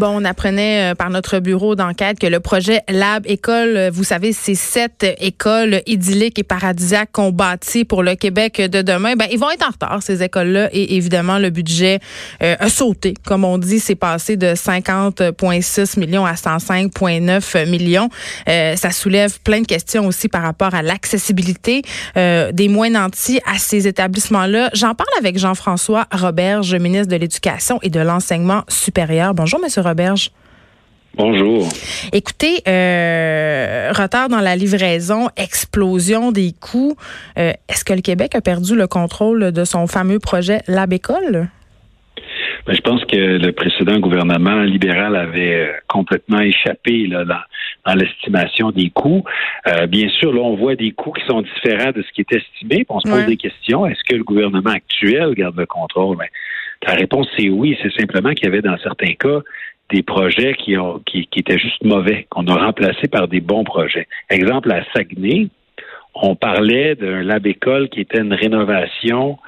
Bon, on apprenait euh, par notre bureau d'enquête que le projet Lab École, euh, vous savez, c'est sept écoles idylliques et paradisiaques qu'on bâtit pour le Québec de demain. Ben, ils vont être en retard, ces écoles-là, et évidemment, le budget euh, a sauté. Comme on dit, c'est passé de 50,6 millions à 105,9 millions. ça soulève plein de questions aussi par rapport à l'accessibilité des moins nantis à ces établissements-là. J'en parle avec Jean-François Roberge, ministre de l'Éducation et de l'Enseignement supérieur. Bonjour, Monsieur Roberge. Bonjour. Écoutez, euh, retard dans la livraison, explosion des coûts. Euh, est-ce que le Québec a perdu le contrôle de son fameux projet Lab École? Ben, je pense que le précédent gouvernement libéral avait euh, complètement échappé là, dans, l'estimation des coûts. bien sûr, là, on voit des coûts qui sont différents de ce qui est estimé. On se pose des questions. Est-ce que le gouvernement actuel garde le contrôle? Ben, la réponse, c'est oui. C'est simplement qu'il y avait dans certains cas des projets qui, ont, qui, étaient juste mauvais, qu'on a remplacés par des bons projets. Exemple, à Saguenay, on parlait d'un lab école qui était une rénovation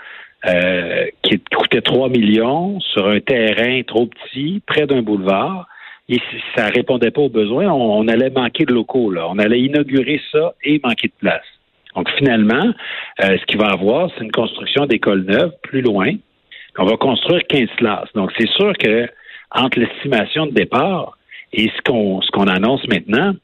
euh, qui coûtait 3 millions sur un terrain trop petit, près d'un boulevard. Et ça répondait pas aux besoins, on, allait manquer de locaux. Là. On allait inaugurer ça et manquer de place. Donc finalement, euh, ce qu'il va avoir, c'est une construction d'écoles neuves plus loin, on va construire 15 classes. Donc, c'est sûr que entre l'estimation de départ et ce qu'on ce qu'on annonce maintenant,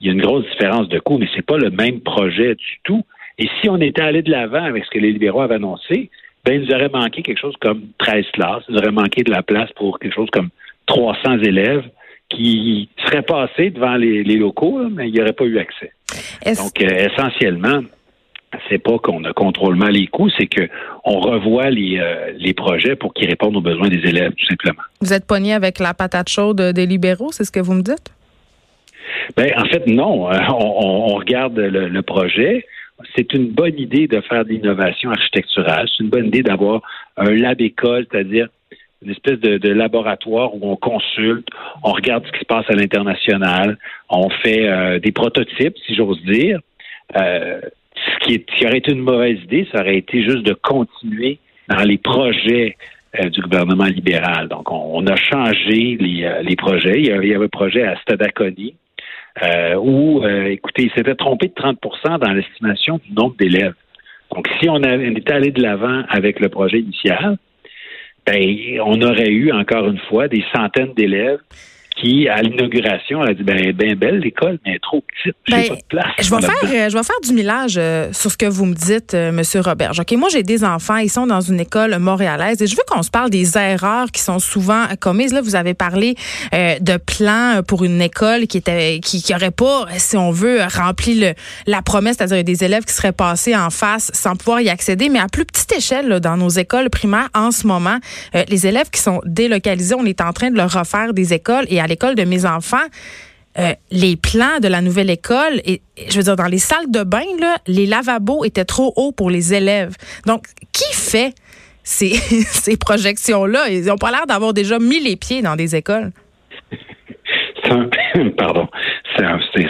il y a une grosse différence de coût, mais c'est pas le même projet du tout. Et si on était allé de l'avant avec ce que les libéraux avaient annoncé, ben, il nous aurait manqué quelque chose comme 13 classes. Il nous aurait manqué de la place pour quelque chose comme 300 élèves qui seraient passés devant les, locaux, mais il n'y aurait pas eu accès. Donc, euh, essentiellement, c'est pas qu'on ne contrôle mal les coûts, c'est qu'on revoit les, euh, les projets pour qu'ils répondent aux besoins des élèves, tout simplement. Vous êtes pogné avec la patate chaude des libéraux, c'est ce que vous me dites? Ben, en fait, non. On, regarde le, projet. C'est une bonne idée de faire de l'innovation architecturale. C'est une bonne idée d'avoir un lab école, c'est-à-dire une espèce de, laboratoire où on consulte, on regarde ce qui se passe à l'international, on fait euh, des prototypes, si j'ose dire. Euh, ce qui, aurait été une mauvaise idée, ça aurait été juste de continuer dans les projets euh, du gouvernement libéral. Donc, on, a changé les, euh, projets. Il y, avait, un projet à Stadaconi euh, où, écoutez, il s'était trompé de 30% dans l'estimation du nombre d'élèves. Donc, si on, avait, on était allé de l'avant avec le projet initial, ben, on aurait eu encore une fois des centaines d'élèves qui, à l'inauguration, a dit ben, ben belle l'école, mais trop petite. Ben, pas de place. Je vais, faire, euh, je vais faire du millage euh, sur ce que vous me dites, euh, Monsieur Robert. OK, moi, j'ai des enfants, ils sont dans une école montréalaise et je veux qu'on se parle des erreurs qui sont souvent commises. Là, vous avez parlé de plans pour une école qui était qui, qui aurait pas, si on veut, rempli le, la promesse, c'est-à-dire des élèves qui seraient passés en face sans pouvoir y accéder. Mais à plus petite échelle, là, dans nos écoles primaires, en ce moment, les élèves qui sont délocalisés, on est en train de leur refaire des écoles et à l'école de mes enfants, euh, les plans de la nouvelle école, et, je veux dire, dans les salles de bain, là, les lavabos étaient trop hauts pour les élèves. Donc, qui fait ces, ces projections-là? Ils n'ont pas l'air d'avoir déjà mis les pieds dans des écoles. pardon,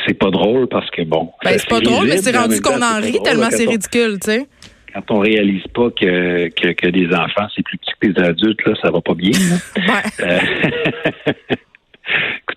c'est pas drôle parce que bon. Ben, c'est pas drôle, mais c'est rendu qu'on en rit tellement c'est ridicule, tu sais. Quand on réalise pas que, que, que des enfants, c'est plus petit que des adultes, là, ça va pas bien. Ouais. Euh,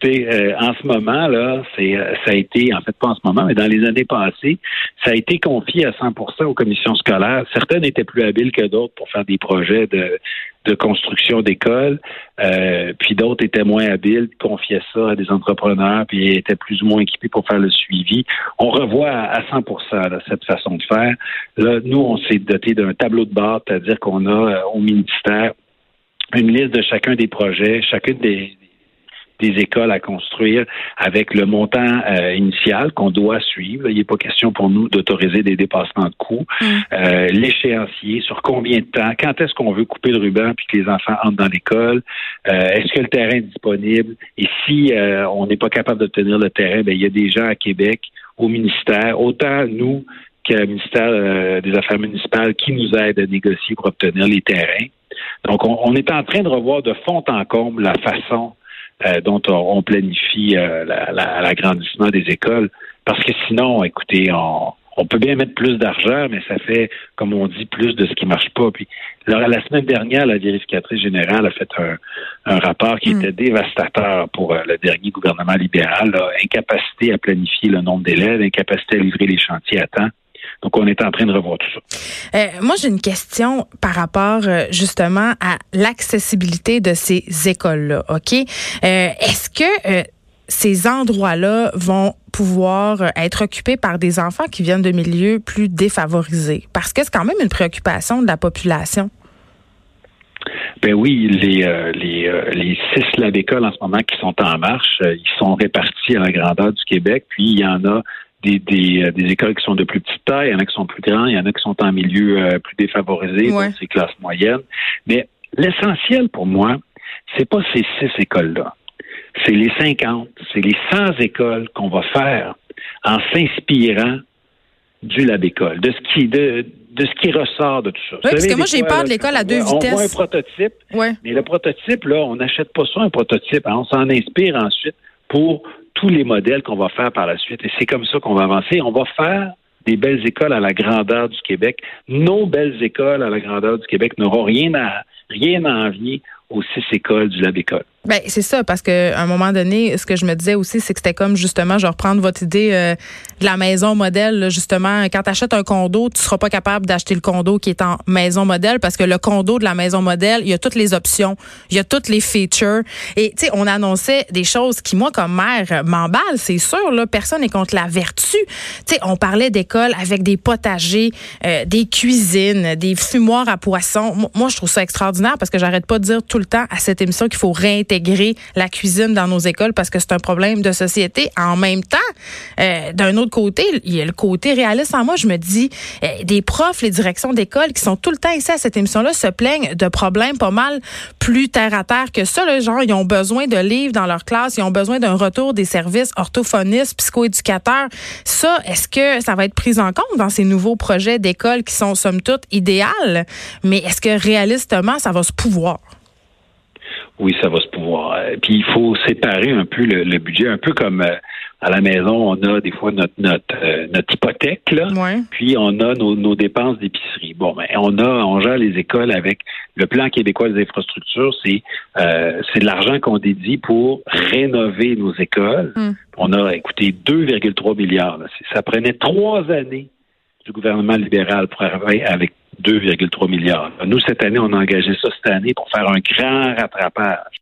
Euh, en ce moment là, c'est euh, ça a été en fait pas en ce moment, mais dans les années passées, ça a été confié à 100% aux commissions scolaires. Certaines étaient plus habiles que d'autres pour faire des projets de, de construction d'écoles, euh, puis d'autres étaient moins habiles, confiaient ça à des entrepreneurs, puis étaient plus ou moins équipés pour faire le suivi. On revoit à 100% cette façon de faire. Là, nous, on s'est doté d'un tableau de bord, c'est-à-dire qu'on a au ministère une liste de chacun des projets, chacune des, des écoles à construire avec le montant euh, initial qu'on doit suivre. Il n'est pas question pour nous d'autoriser des dépassements de coûts. Mm. Euh, l'échéancier, sur combien de temps, quand est-ce qu'on veut couper le ruban puis que les enfants entrent dans l'école, euh, est-ce que le terrain est disponible? Et si on n'est pas capable d'obtenir le terrain, ben, il y a des gens à Québec, au ministère, autant nous que le ministère des Affaires municipales qui nous aident à négocier pour obtenir les terrains. Donc, on, on, est en train de revoir de fond en comble la façon euh, dont on, planifie euh, l'agrandissement des écoles. Parce que sinon, écoutez, on, on peut bien mettre plus d'argent, mais ça fait, comme on dit, plus de ce qui marche pas. Puis la semaine dernière, la vérificatrice générale a fait un, rapport qui hmm. était dévastateur pour euh, le dernier gouvernement libéral. Incapacité à planifier le nombre d'élèves, incapacité à livrer les chantiers à temps. Donc, on est en train de revoir tout ça. Euh, moi, j'ai une question par rapport euh, justement à l'accessibilité de ces écoles-là. OK? Est-ce que ces endroits-là vont pouvoir être occupés par des enfants qui viennent de milieux plus défavorisés? Parce que c'est quand même une préoccupation de la population. Ben oui, les, euh, les, euh, les six labs écoles en ce moment qui sont en marche, euh, ils sont répartis à la grandeur du Québec, puis il y en a des, des, des, écoles qui sont de plus petite taille, il y en a qui sont plus grands, il y en a qui sont en milieu plus défavorisé, donc c'est classe moyenne. Mais l'essentiel pour moi, c'est pas ces six écoles-là c'est les 50, c'est les 100 écoles qu'on va faire en s'inspirant du lab école, de ce qui de, de ce qui ressort de tout ça. Oui, parce que moi j'ai peur de l'école à deux vitesses. On voit un prototype, mais le prototype là, on n'achète pas ça un prototype, hein. on s'en inspire ensuite pour tous les modèles qu'on va faire par la suite. Et c'est comme ça qu'on va avancer. On va faire des belles écoles à la grandeur du Québec. Nos belles écoles à la grandeur du Québec n'auront rien à rien à envier aux six écoles du Lab. Ben, c'est ça, parce qu'à un moment donné, ce que je me disais aussi, c'est que c'était comme justement, je vais reprendre votre idée euh, de la maison modèle. justement, quand tu achètes un condo, tu seras pas capable d'acheter le condo qui est en maison modèle parce que le condo de la maison modèle, il y a toutes les options, il y a toutes les features. Et tu sais, on annonçait des choses qui, moi, comme mère, m'emballent, c'est sûr. Là, personne n'est contre la vertu. Tu sais, on parlait d'écoles avec des potagers, euh, des cuisines, des fumoirs à poissons. Moi, je trouve ça extraordinaire parce que j'arrête pas de dire tout le temps à cette émission qu'il faut réintégrer intégrer la cuisine dans nos écoles parce que c'est un problème de société. En même temps, euh, d'un autre côté, il y a le côté réaliste en moi. Je me dis, euh, des profs, les directions d'école qui sont tout le temps ici à cette émission-là se plaignent de problèmes pas mal plus terre à terre que ça. Là, genre, ils ont besoin de livres dans leur classe, ils ont besoin d'un retour des services orthophonistes, psychoéducateurs. Ça, est-ce que ça va être pris en compte dans ces nouveaux projets d'école qui sont somme toute idéales, mais est-ce que réalistement ça va se pouvoir? Oui, ça va se pouvoir. Euh, puis il faut séparer un peu le, budget, un peu comme euh, à la maison, on a des fois notre notre, euh, notre hypothèque là, puis on a nos, nos dépenses d'épicerie. Bon, ben on a on gère les écoles avec le plan québécois des infrastructures, c'est c'est de l'argent qu'on dédie pour rénover nos écoles. Hmm. On a écoutez 2,3 milliards. Ça prenait trois années du gouvernement libéral pour arriver avec 2,3 milliards. Nous, cette année, on a engagé ça cette année pour faire un grand rattrapage,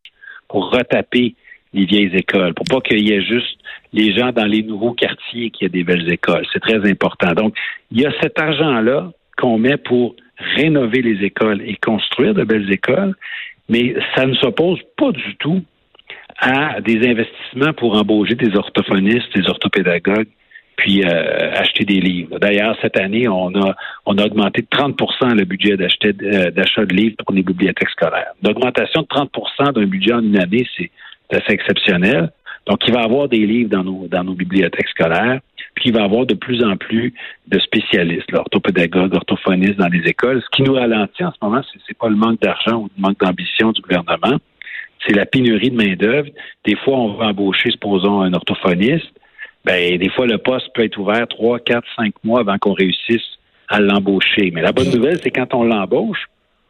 pour retaper les vieilles écoles, pour pas qu'il y ait juste les gens dans les nouveaux quartiers qui aient des belles écoles. C'est très important. Donc, il y a cet argent-là qu'on met pour rénover les écoles et construire de belles écoles, mais ça ne s'oppose pas du tout à des investissements pour embaucher des orthophonistes, des orthopédagogues, puis euh, acheter des livres. D'ailleurs, cette année, on a on a augmenté de 30% le budget euh, d'achat de livres pour les bibliothèques scolaires. L'augmentation de 30% d'un budget en une année, c'est assez exceptionnel. Donc, il va y avoir des livres dans nos dans nos bibliothèques scolaires, puis il va y avoir de plus en plus de spécialistes, orthopédagogues, orthophonistes dans les écoles. Ce qui nous ralentit en ce moment, c'est, c'est pas le manque d'argent ou le manque d'ambition du gouvernement, c'est la pénurie de main d'œuvre. Des fois, on va embaucher, supposons, un orthophoniste ben, des fois, le poste peut être ouvert trois, quatre, cinq mois avant qu'on réussisse à l'embaucher. Mais la bonne nouvelle, c'est quand on l'embauche,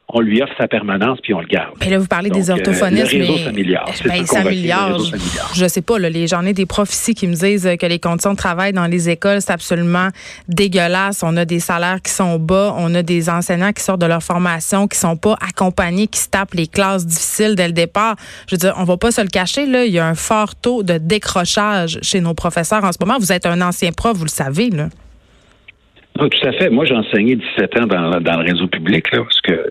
on lui offre sa permanence puis on le garde. Mais là, vous parlez des orthophonistes. Euh, le réseau s'améliore. Ben, s'améliore. Je sais pas, là, les, j'en ai des profs ici qui me disent que les conditions de travail dans les écoles, c'est absolument dégueulasse. On a des salaires qui sont bas. On a des enseignants qui sortent de leur formation, qui sont pas accompagnés, qui se tapent les classes difficiles dès le départ. Je veux dire, on va pas se le cacher, là. Il y a un fort taux de décrochage chez nos professeurs en ce moment. Vous êtes un ancien prof, vous le savez, là. Non, tout à fait. Moi, j'ai enseigné 17 ans dans, dans le réseau public, là, parce que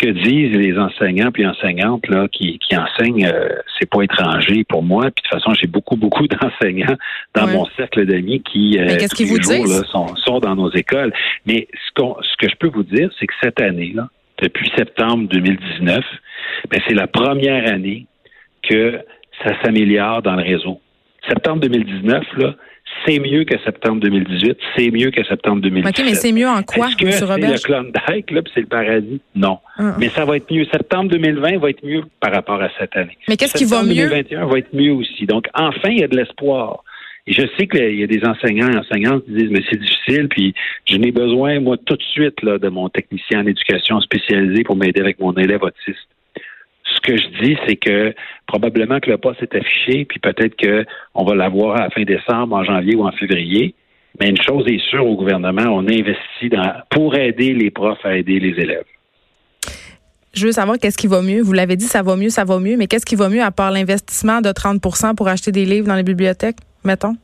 que disent les enseignants puis enseignantes là qui, qui enseignent, euh, c'est pas étranger pour moi. Puis de toute façon, j'ai beaucoup beaucoup d'enseignants dans mon cercle d'amis qui euh, tous les jours là, sont, sont dans nos écoles. Mais ce, qu'on, ce que je peux vous dire, c'est que cette année là, depuis septembre 2019, ben, c'est la première année que ça s'améliore dans le réseau. Septembre 2019, là, c'est mieux que septembre 2018, c'est mieux que septembre 2017. OK, mais c'est mieux en quoi, Est-ce que c'est le Klondike, là, puis c'est le paradis? Non. Ah. Mais ça va être mieux. Septembre 2020 va être mieux par rapport à cette année. Mais qu'est-ce qui va mieux? 2021 va être mieux aussi. Donc, enfin, il y a de l'espoir. Et je sais qu'il y a des enseignants et enseignantes qui disent, mais c'est difficile, puis je n'ai besoin, moi, tout de suite, là, de mon technicien en éducation spécialisé pour m'aider avec mon élève autiste. Ce que je dis, c'est que probablement que le poste est affiché, puis peut-être qu'on va l'avoir à la fin décembre, en janvier ou en février. Mais une chose est sûre au gouvernement, on investit dans, pour aider les profs à aider les élèves. Je veux savoir qu'est-ce qui va mieux. Vous l'avez dit, ça va mieux, ça va mieux, mais qu'est-ce qui va mieux à part l'investissement de 30% pour acheter des livres dans les bibliothèques, mettons?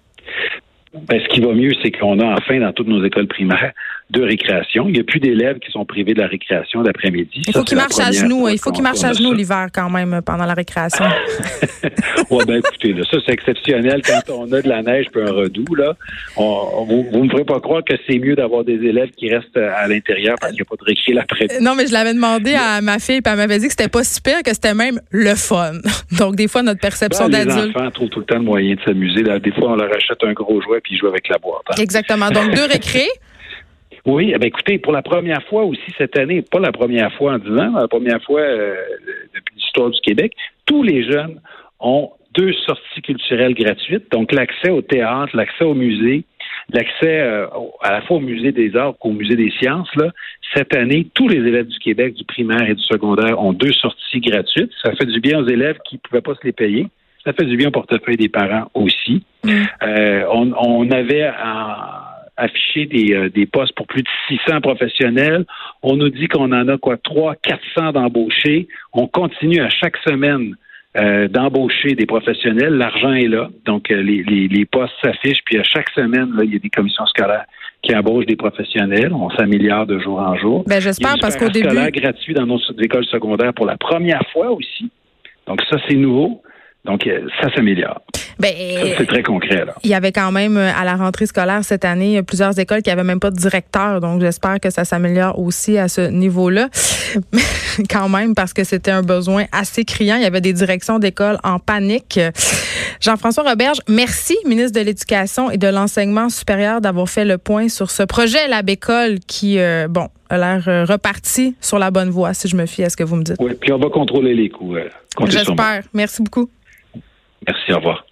Ben, ce qui va mieux, c'est qu'on a enfin dans toutes nos écoles primaires de récréation. Il n'y a plus d'élèves qui sont privés de la récréation d'après-midi. Il faut qu'ils marchent à genoux. Il faut qu'ils marchent à genoux l'hiver quand même pendant la récréation. ouais, ben écoutez, là, ça c'est exceptionnel quand on a de la neige puis un redout. Là, on, vous ne me ferez pas croire que c'est mieux d'avoir des élèves qui restent à l'intérieur parce qu'il n'y a pas de récré l'après. Non, mais je l'avais demandé à ma fille, puis elle m'avait dit que c'était pas si pire, que c'était même le fun. Donc des fois notre perception ben, d'adulte. Les enfants trouvent tout le temps le moyen de s'amuser. Des fois, on leur achète un gros jouet puis ils jouent avec la boîte. Hein. Exactement. Donc deux récrés. Oui, eh bien, écoutez, pour la première fois aussi cette année, pas la première fois en 10 ans, la première fois euh, depuis l'histoire du Québec, tous les jeunes ont deux sorties culturelles gratuites, donc l'accès au théâtre, l'accès au musée, l'accès euh, à la fois au musée des arts qu'au musée des sciences. Là. Cette année, tous les élèves du Québec, du primaire et du secondaire, ont deux sorties gratuites. Ça fait du bien aux élèves qui ne pouvaient pas se les payer. Ça fait du bien au portefeuille des parents aussi. Mm. Euh, on, on, avait en, affiché des, euh, des, postes pour plus de 600 professionnels. On nous dit qu'on en a quoi 3 400 d'embauchés. On continue à chaque semaine euh, d'embaucher des professionnels. L'argent est là, donc euh, les, les, les, postes s'affichent. Puis à chaque semaine, là, il y a des commissions scolaires qui embauchent des professionnels. On s'améliore de jour en jour. Ben, j'espère parce qu'au début, scolaire gratuit dans nos écoles secondaires pour la première fois aussi. Donc ça, c'est nouveau. Donc, ça s'améliore. Ben, c'est très concret. Là. Il y avait quand même, à la rentrée scolaire cette année, plusieurs écoles qui n'avaient même pas de directeur. Donc, j'espère que ça s'améliore aussi à ce niveau-là. quand même, parce que c'était un besoin assez criant. Il y avait des directions d'école en panique. Jean-François Roberge, merci, ministre de l'Éducation et de l'Enseignement supérieur, d'avoir fait le point sur ce projet, la Bécole, qui, euh, bon, a l'air reparti sur la bonne voie, si je me fie à ce que vous me dites. Oui, puis on va contrôler les coûts. Euh, J'espère. Merci beaucoup. Merci, au revoir.